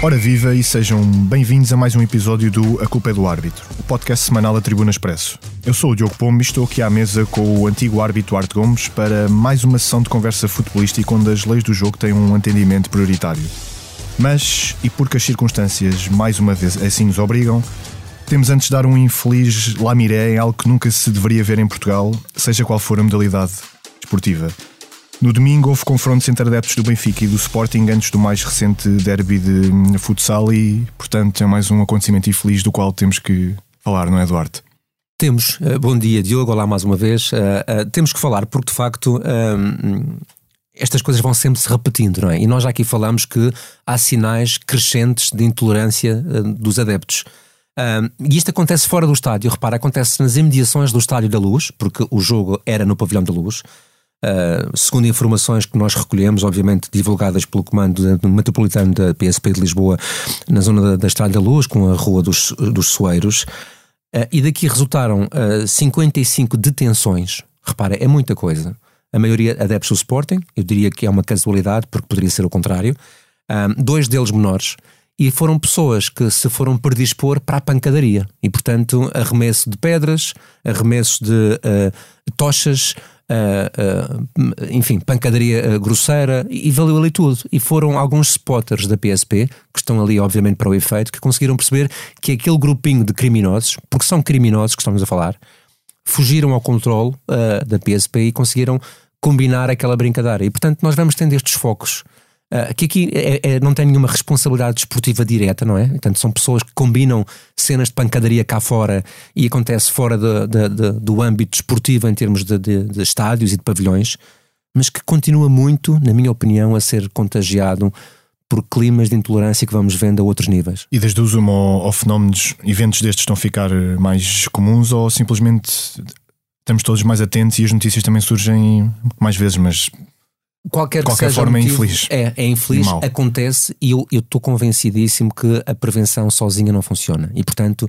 Ora viva e sejam bem-vindos a mais um episódio do A Culpa é do Árbitro, o podcast semanal da Tribuna Expresso. Eu sou o Diogo Pombo e estou aqui à mesa com o antigo árbitro Arte Gomes para mais uma sessão de conversa futebolística onde as leis do jogo têm um entendimento prioritário. Mas, e porque as circunstâncias mais uma vez assim nos obrigam, temos antes de dar um infeliz lamiré em algo que nunca se deveria ver em Portugal, seja qual for a modalidade esportiva. No domingo houve confrontos entre adeptos do Benfica e do Sporting antes do mais recente derby de hum, futsal e, portanto, é mais um acontecimento infeliz do qual temos que falar, não é, Duarte? Temos. Uh, bom dia, Diogo. Olá mais uma vez. Uh, uh, temos que falar porque, de facto, hum, estas coisas vão sempre se repetindo, não é? E nós já aqui falamos que há sinais crescentes de intolerância dos adeptos. Um, e isto acontece fora do estádio, repara, acontece nas imediações do Estádio da Luz, porque o jogo era no Pavilhão da Luz. Uh, segundo informações que nós recolhemos, obviamente divulgadas pelo comando metropolitano da PSP de Lisboa, na zona da, da Estrada da Luz, com a Rua dos, dos Soeiros, uh, e daqui resultaram uh, ah, 55 detenções. Repara, é muita coisa. A maioria adeptos do Sporting, eu diria que é uma casualidade, porque poderia ser o contrário. dois deles menores, e foram pessoas que se foram predispor para a pancadaria. E, portanto, arremesso de pedras, arremesso de tochas, enfim, pancadaria uh, grosseira e valeu ali tudo. E foram alguns spotters da PSP, que estão ali, obviamente, para o efeito, que conseguiram perceber que aquele grupinho de criminosos, porque são criminosos que estamos a falar, fugiram ao controle da PSP e conseguiram combinar aquela brincadeira. E, portanto, nós vamos tendo estes focos Uh, que aqui é, é, não tem nenhuma responsabilidade desportiva direta, não é? Portanto, são pessoas que combinam cenas de pancadaria cá fora e acontece fora de, de, de, do âmbito desportivo em termos de, estádios e de pavilhões, mas que continua muito, na minha opinião, a ser contagiado por climas de intolerância que vamos vendo a outros níveis. E desde o zoom ao, ao fenómenos, eventos destes estão a ficar mais comuns ou simplesmente estamos todos mais atentos e as notícias também surgem mais vezes, mas qualquer, qualquer forma é motivo, é infeliz. É, é infeliz, acontece e eu estou convencidíssimo que a prevenção sozinha não funciona e, portanto,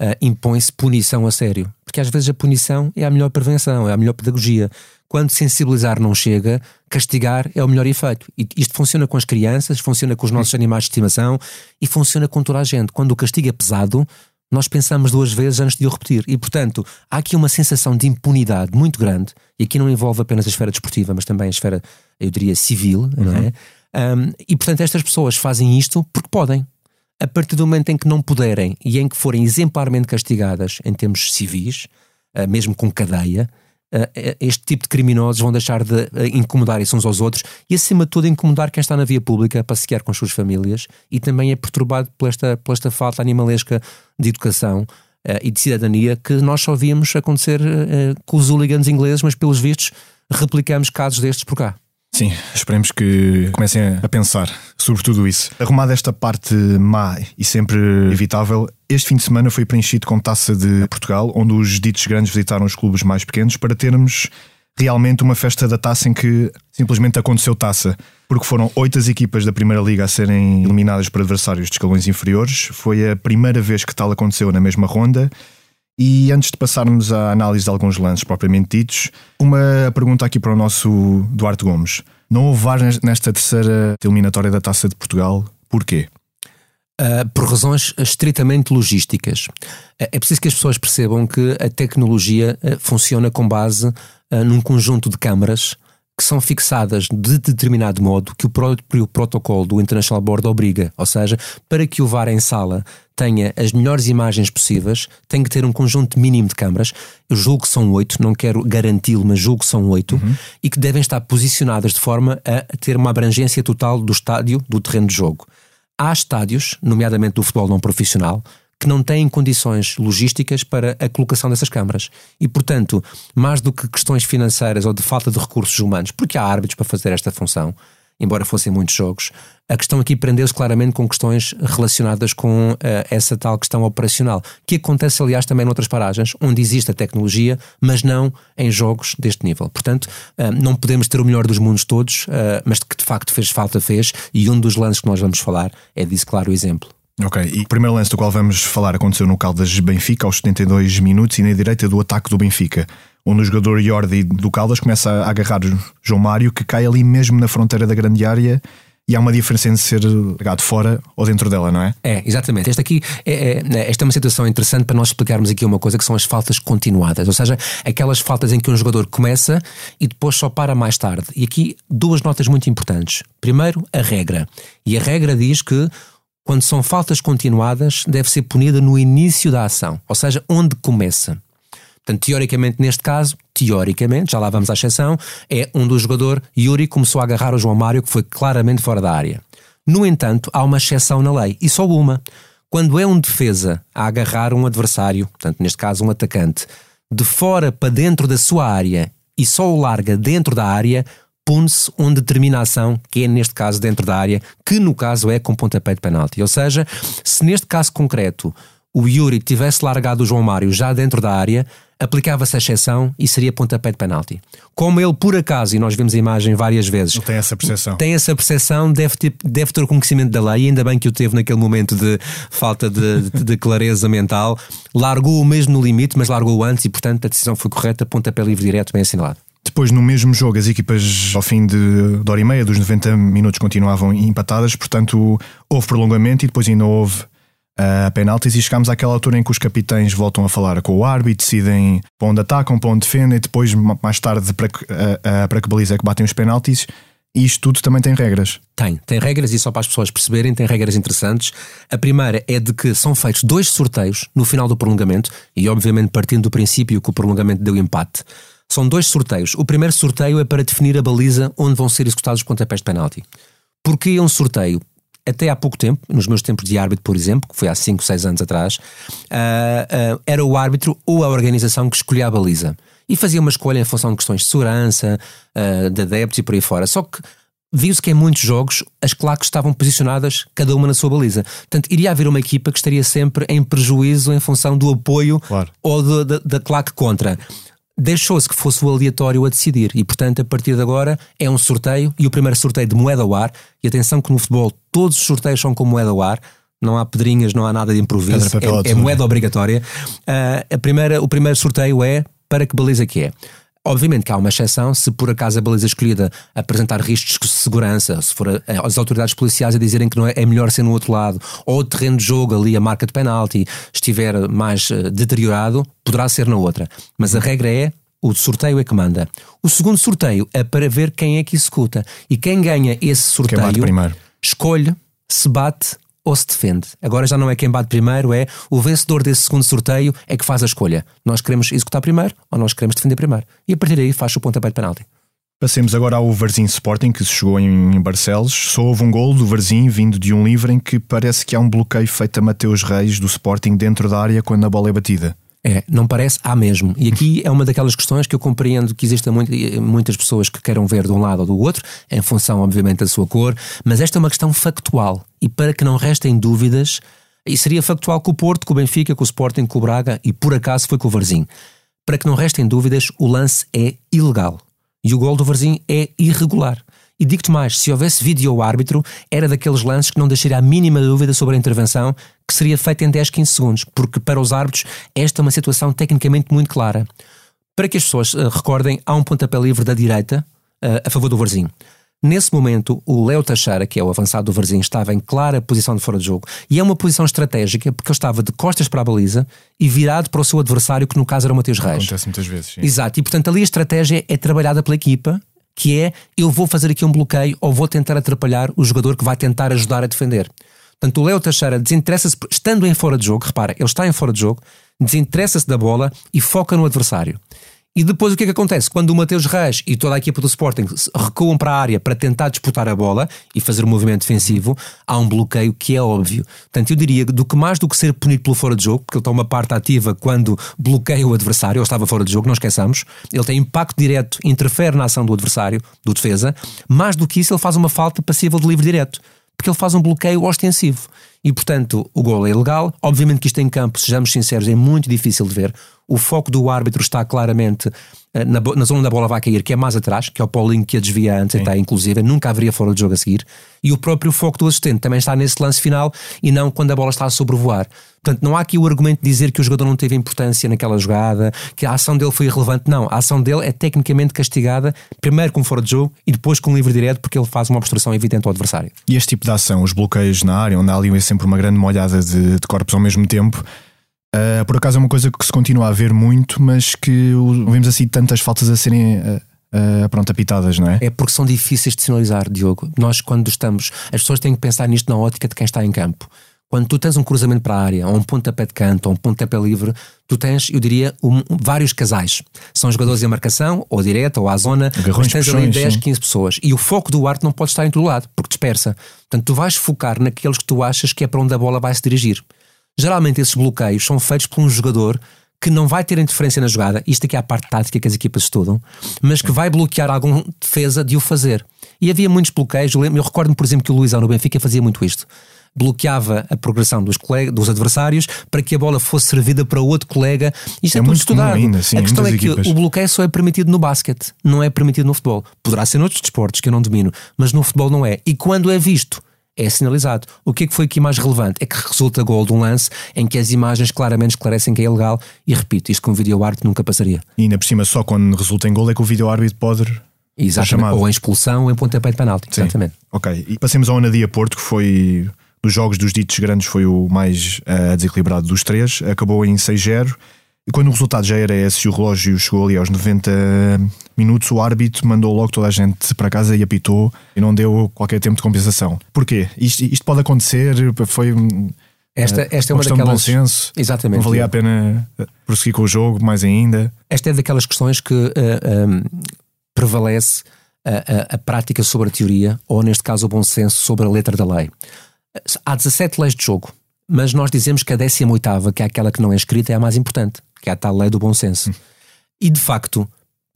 uh, impõe-se punição a sério. Porque às vezes a punição é a melhor prevenção, é a melhor pedagogia. Quando sensibilizar não chega, castigar é o melhor efeito. E isto funciona com as crianças, funciona com os nossos animais de estimação e funciona com toda a gente. Quando o castigo é pesado, nós pensamos duas vezes antes de o repetir. E, portanto, há aqui uma sensação de impunidade muito grande, e aqui não envolve apenas a esfera desportiva, mas também a esfera, eu diria, civil, uhum. não é? Um, e, portanto, estas pessoas fazem isto porque podem. A partir do momento em que não puderem e em que forem exemplarmente castigadas em termos civis, uh, mesmo com cadeia, uh, este tipo de criminosos vão deixar de uh, incomodar uns aos outros e, acima de tudo, incomodar quem está na via pública a passear com as suas famílias e também é perturbado por esta, por esta falta animalesca de educação e de cidadania que nós só víamos acontecer com os hooligans ingleses, mas pelos vistos replicamos casos destes por cá. Sim, esperemos que comecem a pensar sobre tudo isso. Arrumada esta parte má e sempre evitável, este fim de semana foi preenchido com taça de Portugal, onde os ditos grandes visitaram os clubes mais pequenos para termos realmente uma festa da taça em que simplesmente aconteceu taça. Porque foram oito as equipas da Primeira Liga a serem eliminadas por adversários de escalões inferiores. Foi a primeira vez que tal aconteceu na mesma ronda e antes de passarmos à análise de alguns lances propriamente ditos, uma pergunta aqui para o nosso Duarte Gomes. Não houve VAR nesta terceira eliminatória da Taça de Portugal? Porquê? Uh, por razões estritamente logísticas. Uh, é preciso que as pessoas percebam que a tecnologia uh, funciona com base num conjunto de câmaras que são fixadas de determinado modo que o próprio protocolo do International Board obriga. Ou seja, para que o VAR em sala tenha as melhores imagens possíveis, tem que ter um conjunto mínimo de câmaras. Eu julgo que são oito, não quero garanti-lo, mas julgo que são oito, uhum. e que devem estar posicionadas de forma a ter uma abrangência total do estádio, do terreno de jogo. Há estádios, nomeadamente do futebol não profissional, que não têm condições logísticas para a colocação dessas câmaras. E, portanto, mais do que questões financeiras ou de falta de recursos humanos, porque há árbitros para fazer esta função, embora fossem muitos jogos, a questão aqui prendeu-se claramente com questões relacionadas com uh, essa tal questão operacional, que acontece, aliás, também noutras paragens, onde existe a tecnologia, mas não em jogos deste nível. Portanto, uh, não podemos ter o melhor dos mundos todos, uh, mas que de facto fez falta, fez, e um dos lances que nós vamos falar é disso, claro, o exemplo. Ok, e o primeiro lance do qual vamos falar aconteceu no Caldas Benfica aos 72 minutos e na direita do ataque do Benfica, onde o jogador Jordi do Caldas começa a agarrar João Mário, que cai ali mesmo na fronteira da grande área e há uma diferença entre ser ligado fora ou dentro dela, não é? É, exatamente. Esta aqui é, é, esta é uma situação interessante para nós explicarmos aqui uma coisa que são as faltas continuadas, ou seja, aquelas faltas em que um jogador começa e depois só para mais tarde. E aqui duas notas muito importantes. Primeiro, a regra. E a regra diz que quando são faltas continuadas, deve ser punida no início da ação, ou seja, onde começa. Portanto, teoricamente, neste caso, teoricamente, já lá vamos à exceção, é um do jogador, Yuri, começou a agarrar o João Mário, que foi claramente fora da área. No entanto, há uma exceção na lei, e só uma. Quando é um defesa a agarrar um adversário, portanto, neste caso um atacante, de fora para dentro da sua área e só o larga dentro da área, pune-se onde termina a ação, que é neste caso dentro da área, que no caso é com pontapé de penalti. Ou seja, se neste caso concreto o Yuri tivesse largado o João Mário já dentro da área, aplicava-se a exceção e seria pontapé de penalti. Como ele, por acaso, e nós vimos a imagem várias vezes, ele tem essa percepção, tem essa percepção deve, ter, deve ter o conhecimento da lei, ainda bem que o teve naquele momento de falta de, de, de clareza mental, largou o mesmo no limite, mas largou antes e, portanto, a decisão foi correta, pontapé livre direto, bem assinalado. Depois, no mesmo jogo, as equipas, ao fim de, de hora e meia, dos 90 minutos, continuavam empatadas, portanto, houve prolongamento e depois ainda houve a penaltis e chegamos àquela altura em que os capitães voltam a falar com o árbitro, decidem para onde atacam, para onde defendem, e depois, mais tarde, para que, para que baliza é que batem os penaltis. E isto tudo também tem regras. Tem, tem regras e só para as pessoas perceberem, tem regras interessantes. A primeira é de que são feitos dois sorteios no final do prolongamento, e obviamente partindo do princípio que o prolongamento deu empate. São dois sorteios. O primeiro sorteio é para definir a baliza onde vão ser executados os pontapés de penalti. Porquê é um sorteio? até há pouco tempo, nos meus tempos de árbitro, por exemplo, que foi há 5, 6 anos atrás, uh, uh, era o árbitro ou a organização que escolhia a baliza. E fazia uma escolha em função de questões de segurança, uh, de adeptos e por aí fora. Só que viu-se que em muitos jogos as claques estavam posicionadas, cada uma na sua baliza. Portanto, iria haver uma equipa que estaria sempre em prejuízo em função do apoio claro. ou da claque contra deixou-se que fosse o aleatório a decidir e, portanto, a partir de agora é um sorteio e o primeiro sorteio de moeda ao ar. E atenção que no futebol todos os sorteios são com moeda ao ar. Não há pedrinhas, não há nada de improviso, é, é, moeda obrigatória. Uh, a primeira, o primeiro sorteio é para que baliza que é. Obviamente que há uma exceção se por acaso a baliza escolhida apresentar riscos de segurança, se for a, as autoridades policiais a dizerem que não é, é, melhor ser no outro lado, ou o terreno de jogo ali, a marca de penalti, estiver mais uh, deteriorado, poderá ser na outra. Mas a regra é o sorteio é que manda. O segundo sorteio é para ver quem é que executa. E quem ganha esse sorteio escolhe se bate ou se defende. Agora já não é quem bate primeiro, é o vencedor desse segundo sorteio é que faz a escolha. Nós queremos executar primeiro ou nós queremos defender primeiro. E a partir daí faz o pontapé de penalti. Passemos agora ao Varzim Sporting, que se chegou em Barcelos. Só houve um gol do Varzim vindo de um livre em que parece que há um bloqueio feito a Mateus Reis do Sporting dentro da área quando a bola é batida. É, não parece, há mesmo. E aqui é uma daquelas questões que eu compreendo que existem muito, muitas pessoas que queiram ver de um lado ou do outro, em função, obviamente, da sua cor, mas esta é uma questão factual. E para que não restem dúvidas, e seria factual com o Porto, com o Benfica, com o Sporting, com o Braga e por acaso foi com o Varzim. Para que não restem dúvidas, o lance é ilegal. E o gol do Varzim é irregular. E digo-te mais, se houvesse vídeo ao árbitro, era daqueles lances que não deixaria a mínima dúvida sobre a intervenção, que seria feita em 10, 15 segundos, porque para os árbitros esta é uma situação tecnicamente muito clara. Para que as pessoas uh, recordem, há um pontapé livre da direita uh, a favor do Varzinho. Nesse momento, o Léo Teixeira, que é o avançado do Varzinho, estava em clara posição de fora de jogo. E é uma posição estratégica porque ele estava de costas para a baliza e virado para o seu adversário, que no caso era o Mateus Reis. Acontece muitas vezes. Sim. Exato. E portanto ali a estratégia é trabalhada pela equipa que é eu vou fazer aqui um bloqueio ou vou tentar atrapalhar o jogador que vai tentar ajudar a defender. Portanto, o Léo Teixeira desinteressa-se, estando em fora de jogo, repara, ele está em fora de jogo, desinteressa-se da bola e foca no adversário. E depois o que é que acontece? Quando o Mateus Reis e toda a equipa do Sporting recuam para a área para tentar disputar a bola e fazer um movimento defensivo, há um bloqueio que é óbvio. Portanto, eu diria do que mais do que ser punido pelo fora de jogo, porque ele uma parte ativa quando bloqueia o adversário, ou estava fora de jogo, não esqueçamos, ele tem impacto direto, interfere na ação do adversário, do defesa, mais do que isso, ele faz uma falta passível de livre direto porque ele faz um bloqueio ostensivo. E, portanto, o gol é ilegal. Obviamente que isto em campo, sejamos sinceros, é muito difícil de ver. O foco do árbitro está claramente eh, na, na, zona da bola vai cair, que é mais atrás, que é o Paulinho que a desvia antes, está inclusive, nunca haveria fora de jogo a seguir. E o próprio foco do assistente também está nesse lance final e não quando a bola está a sobrevoar. Portanto, não há aqui o argumento de dizer que o jogador não teve importância naquela jogada, que a ação dele foi irrelevante. Não, a ação dele é tecnicamente castigada, primeiro com fora de jogo e depois com livre direto, porque ele faz uma obstrução evidente ao adversário. E este tipo de ação, os bloqueios na área, onde há ali sempre uma grande molhada de, de corpos ao mesmo tempo, Uh, por acaso é uma coisa que se continua a ver muito, mas que vemos assim tantas faltas a serem uh, uh, pronto, apitadas, não é? É porque são difíceis de sinalizar, Diogo. Nós, quando estamos, as pessoas têm que pensar nisto na ótica de quem está em campo. Quando tu tens um cruzamento para a área, ou um pontapé de canto, ou um pontapé livre, tu tens, eu diria, um, vários casais. São jogadores em marcação, ou direta, ou à zona, Agarrões, mas tens ali 10, 15 pessoas. E o foco do arte não pode estar em todo lado, porque dispersa. Portanto, tu vais focar naqueles que tu achas que é para onde a bola vai se dirigir. Geralmente esses bloqueios são feitos por um jogador que não vai ter interferência na jogada, isto aqui é a parte tática que as equipas estudam, mas que vai bloquear algum defesa de o fazer. E havia muitos bloqueios, eu, eu recordo-me, por exemplo, que o Luizão no Benfica fazia muito isto. Bloqueava a progressão dos, colega, dos adversários para que a bola fosse servida para outro colega. Isto é, é tudo estudado. Ainda, sim, a questão é equipas. que o bloqueio só é permitido no basquete, não é permitido no futebol. Poderá ser noutros desportos que eu não domino, mas no futebol não é. E quando é visto é sinalizado. O que é que foi aqui mais relevante? É que resulta gol de um lance em que as imagens claramente esclarecem que é ilegal e repito, isto com o vídeo árbitro nunca passaria. E ainda por cima, só quando resulta em gol é que o vídeo árbitro pode. Exatamente, ou em expulsão ou em pontapé de penalti. Sim. Exatamente. Ok, e passemos ao Anadia Porto, que foi dos jogos dos ditos grandes, foi o mais uh, desequilibrado dos três, acabou em 6-0. E quando o resultado já era esse o relógio chegou ali aos 90 minutos, o árbitro mandou logo toda a gente para casa e apitou e não deu qualquer tempo de compensação. Porquê? Isto, isto pode acontecer, foi. Esta, eh, esta é uma daquelas. De bom senso. Exatamente. Não valia a pena eh, prosseguir com o jogo, mais ainda. Esta é daquelas questões que uh, eh, um, prevalece a, a, a, prática sobre a teoria, ou neste caso o bom senso sobre a letra da lei. Há 17 leis de jogo, mas nós dizemos que a 18, que é aquela que não é escrita, é a mais importante que é a tal lei do bom senso. Hum. E de facto,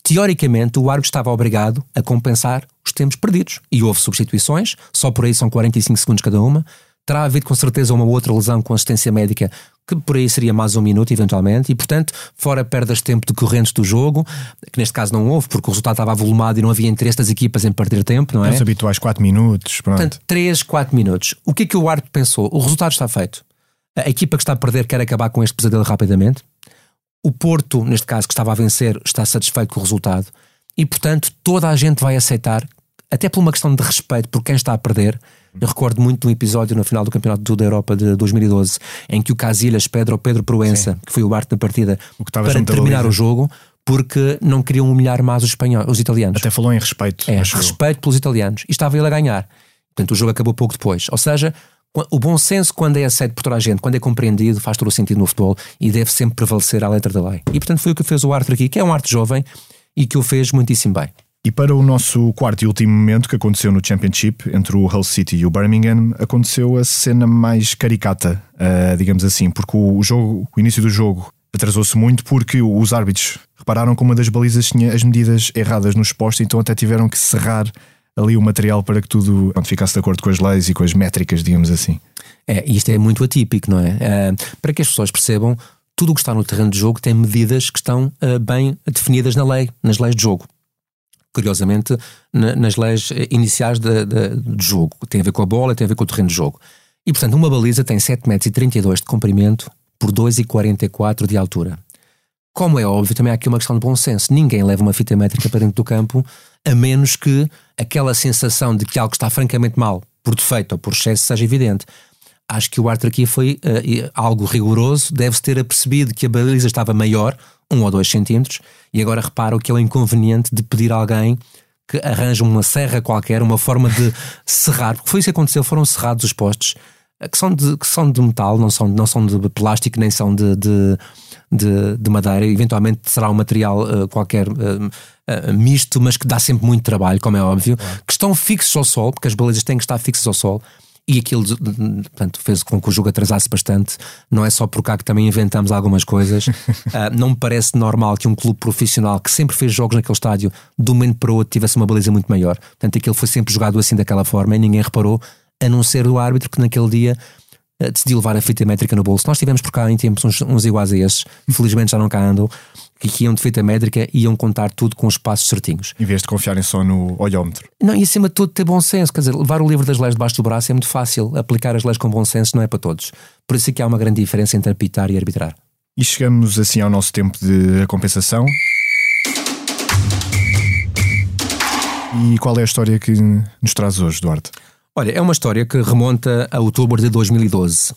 teoricamente, o árbitro estava obrigado a compensar os tempos perdidos. E houve substituições, só por aí são 45 segundos cada uma. Terá havido com certeza uma outra lesão com assistência médica, que por aí seria mais um minuto eventualmente, e portanto, fora perdas de tempo decorrentes do jogo, que neste caso não houve, porque o resultado estava volumado e não havia interesse das equipas em perder tempo, não é? Os habituais 4 minutos, pronto. Portanto, 3, 4 minutos. O que é que o árbitro pensou? O resultado está feito. A equipa que está a perder quer acabar com este pesadelo rapidamente. O Porto, neste caso, que estava a vencer, está satisfeito com o resultado e, portanto, toda a gente vai aceitar, até por uma questão de respeito por quem está a perder. Eu recordo muito de um episódio no final do Campeonato da Europa de 2012 em que o Casilhas Pedro Pedro Proença, Sim. que foi o arte da partida, para terminar o jogo, porque não queriam humilhar mais os espanhóis, os italianos. Até falou em respeito. É, respeito pelos italianos. E estava ele a ganhar. Portanto, o jogo acabou pouco depois. Ou seja, o bom senso, quando é aceito por toda a gente, quando é compreendido, faz todo o sentido no futebol e deve sempre prevalecer à letra da lei. E portanto foi o que fez o Arthur aqui, que é um arte jovem e que o fez muitíssimo bem. E para o nosso quarto e último momento que aconteceu no Championship entre o Hull City e o Birmingham, aconteceu a cena mais caricata, uh, digamos assim, porque o, jogo, o início do jogo atrasou-se muito porque os árbitros repararam que uma das balizas tinha as medidas erradas nos postos, então até tiveram que serrar ali o material para que tudo ficasse de acordo com as leis e com as métricas, digamos assim. É, isto é muito atípico, não é? Uh, para que as pessoas percebam, tudo o que está no terreno de jogo tem medidas que estão uh, bem definidas na lei, nas leis de jogo. Curiosamente, na, nas leis iniciais de, de, de, jogo. Tem a ver com a bola, tem a ver com o terreno de jogo. E, portanto, uma baliza tem 7,32 metros de comprimento por 2,44 de altura. Como é óbvio, também há aqui uma questão de bom senso. Ninguém leva uma fita métrica para dentro do campo, a menos que aquela sensação de que algo está francamente mal, por defeito ou por excesso, seja evidente. Acho que o Arthur aqui foi uh, algo rigoroso, deve-se ter apercebido que a baliza estava maior, um ou dois centímetros, e agora repara o que é o inconveniente de pedir a alguém que arranje uma serra qualquer, uma forma de serrar, porque foi isso que aconteceu, foram serrados os postes, eh, que são de, que são de metal, não são, não são de plástico, nem são de, de de, de madeira, eventualmente será um material uh, qualquer uh, uh, misto, mas que dá sempre muito trabalho, como é óbvio, que estão fixos ao sol, porque as balizas têm que estar fixas ao sol. E aquilo portanto, fez com que o jogo atrasasse bastante. Não é só por cá que também inventamos algumas coisas. não me parece normal que um clube profissional que sempre fez jogos naquele estádio, de um momento para o outro, tivesse uma baliza muito maior. Portanto, aquilo foi sempre jogado assim daquela forma e ninguém reparou, a não ser o árbitro que naquele dia decidiu levar a fita métrica no bolso. Nós tivemos por cá em tempos uns, uns iguais a esses, felizmente já não cá andam, que iam de fita métrica e iam contar tudo com os passos certinhos. Em vez de confiarem só no olhómetro. Não, e acima de tudo ter bom senso, quer dizer, levar o livro das leis debaixo do braço é muito fácil, aplicar as leis com bom senso não é para todos. Por isso é que há uma grande diferença entre apitar e arbitrar. E chegamos assim ao nosso tempo de compensação. E qual é a história que nos traz hoje, Duarte? Olha, é uma história que remonta a outubro de 2012. Uh,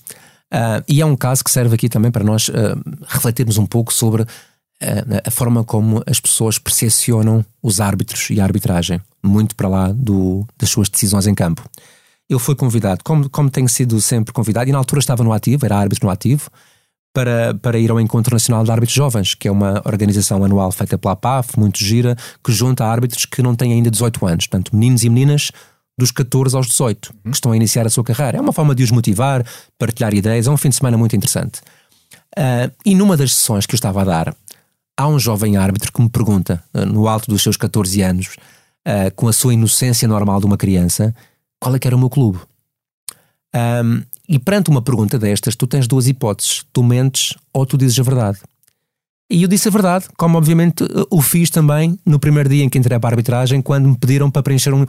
ah, e é um caso que serve aqui também para nós uh, refletirmos um pouco sobre uh, a forma como as pessoas percepcionam os árbitros e a arbitragem, muito para lá do, das suas decisões em campo. Eu fui convidado, como, como tenho sido sempre convidado, e na altura estava no ativo, era árbitro no ativo, para, para ir ao Encontro Nacional de Árbitros Jovens, que é uma organização anual feita pela PAF, muito gira, que junta árbitros que não têm ainda 18 anos, portanto, meninos e meninas dos 14 aos 18, que estão a iniciar a sua carreira. É uma forma de os motivar, partilhar ideias, é um fim de semana muito interessante. Uh, e numa das sessões que eu estava a dar, há um jovem árbitro que me pergunta, uh, no alto dos seus 14 anos, uh, com a sua inocência normal de uma criança, qual é que era o meu clube? Um, e perante uma pergunta destas, tu tens duas hipóteses: tu mentes ou tu dizes a verdade. E eu disse a verdade, como obviamente o fiz também no primeiro dia em que entrei para a arbitragem, quando me pediram para preencher um,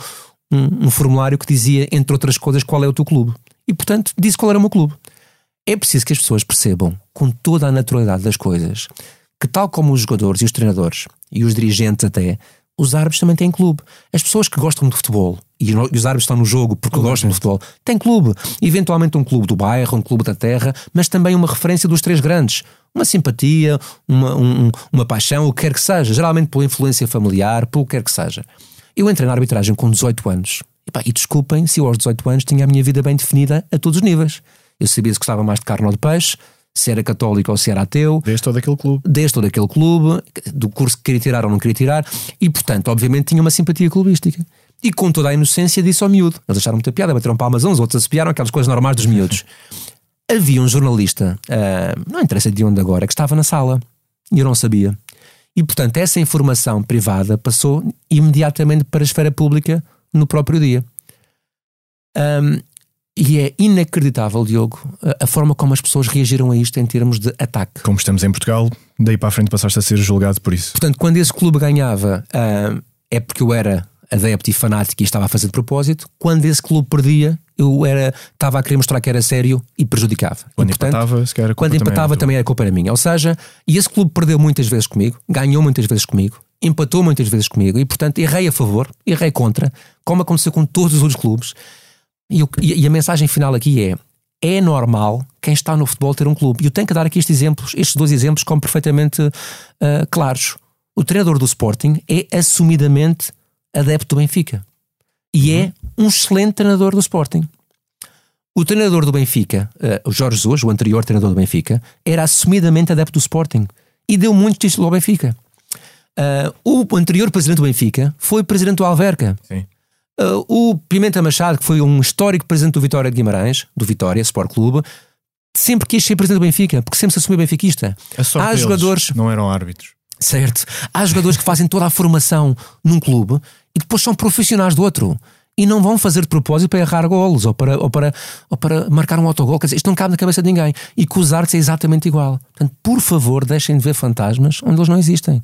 um, um, formulário que dizia, entre outras coisas, qual é o teu clube. E portanto disse qual era o meu clube. É preciso que as pessoas percebam, com toda a naturalidade das coisas, que tal como os jogadores e os treinadores, e os dirigentes até, os árbitros também têm clube. As pessoas que gostam de futebol e os árbitros estão no jogo porque gostam de futebol, têm clube. Eventualmente um clube do bairro, um clube da terra, mas também uma referência dos três grandes. Uma simpatia, uma, um, uma paixão, o que quer que seja. Geralmente pela influência familiar, pelo que quer que seja. Eu entrei na arbitragem com 18 anos. E, pá, e desculpem se eu aos 18 anos tinha a minha vida bem definida a todos os níveis. Eu sabia se gostava mais de carne ou de peixe, se era católico ou se era ateu. Desde todo aquele clube. Desde todo aquele clube, do curso que queria tirar ou não queria tirar, e portanto, obviamente, tinha uma simpatia clubística. E com toda a inocência disse ao miúdo. Eles acharam muita piada, bateram palmas uns, outros assobiaram, aquelas coisas normais dos miúdos. Havia um jornalista, uh, não interessa de onde agora, que estava na sala e eu não sabia. E portanto, essa informação privada passou imediatamente para a esfera pública no próprio dia. Um, e é inacreditável, Diogo, a forma como as pessoas reagiram a isto em termos de ataque. Como estamos em Portugal, daí para a frente passaste a ser julgado por isso. Portanto, quando esse clube ganhava, uh, é porque eu era adepto e fanático e estava a fazer de propósito. Quando esse clube perdia, eu era, estava a querer mostrar que era sério e prejudicava. Quando e, portanto, empatava, se calhar quando empatava também, era culpa era minha. Ou seja, e esse clube perdeu muitas vezes comigo, ganhou muitas vezes comigo, empatou muitas vezes comigo e, portanto, errei a favor, errei contra, como aconteceu com todos os outros clubes. E, eu, e a mensagem final aqui é: é normal quem está no futebol ter um clube. E eu tenho que dar aqui estes exemplos, estes dois exemplos, como perfeitamente uh, claros. O treinador do Sporting é assumidamente adepto do Benfica e é um excelente treinador do Sporting. O treinador do Benfica, uh, o Jorge Jesus, o anterior treinador do Benfica, era assumidamente adepto do Sporting e deu muitos títulos ao Benfica. Uh, o anterior presidente do Benfica foi presidente do Alverca. Uh, o Pimenta Machado, que foi um histórico presidente do Vitória de Guimarães, do Vitória Sport Clube, sempre quis ser presidente do Benfica, porque sempre se assumiu benfiquista. Há jogadores. Não eram árbitros. Certo. Há jogadores que fazem toda a formação num clube e depois são profissionais do outro. E não vão fazer de propósito para errar golos ou para, ou para, ou para marcar um autogol. Quer dizer, isto não cabe na cabeça de ninguém. E com os artes é exatamente igual. Portanto, por favor, deixem de ver fantasmas onde eles não existem.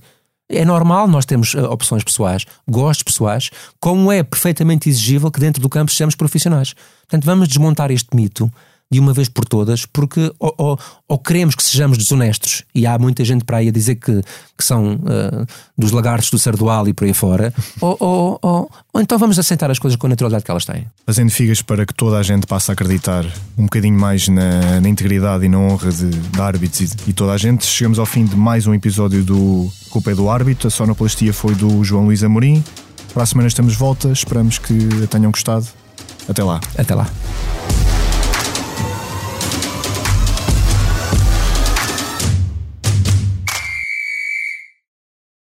É normal nós temos uh, opções pessoais, gostos pessoais, como é perfeitamente exigível que dentro do campo sejamos profissionais. Portanto, vamos desmontar este mito de uma vez por todas, porque ou, ou, ou, queremos que sejamos desonestos, e há muita gente para aí a dizer que, que são uh, dos lagartos do Sardual e por aí fora, ou, ou, ou, então vamos aceitar as coisas com a naturalidade que elas têm. Fazendo figas para que toda a gente passe a acreditar um bocadinho mais na, na integridade e na honra de, de árbitros e, e, toda a gente, chegamos ao fim de mais um episódio do Culpa é do Árbitro. A sonoplastia foi do João Luís Amorim. Para a semana estamos de volta, esperamos que a tenham gostado. Até lá. Até lá.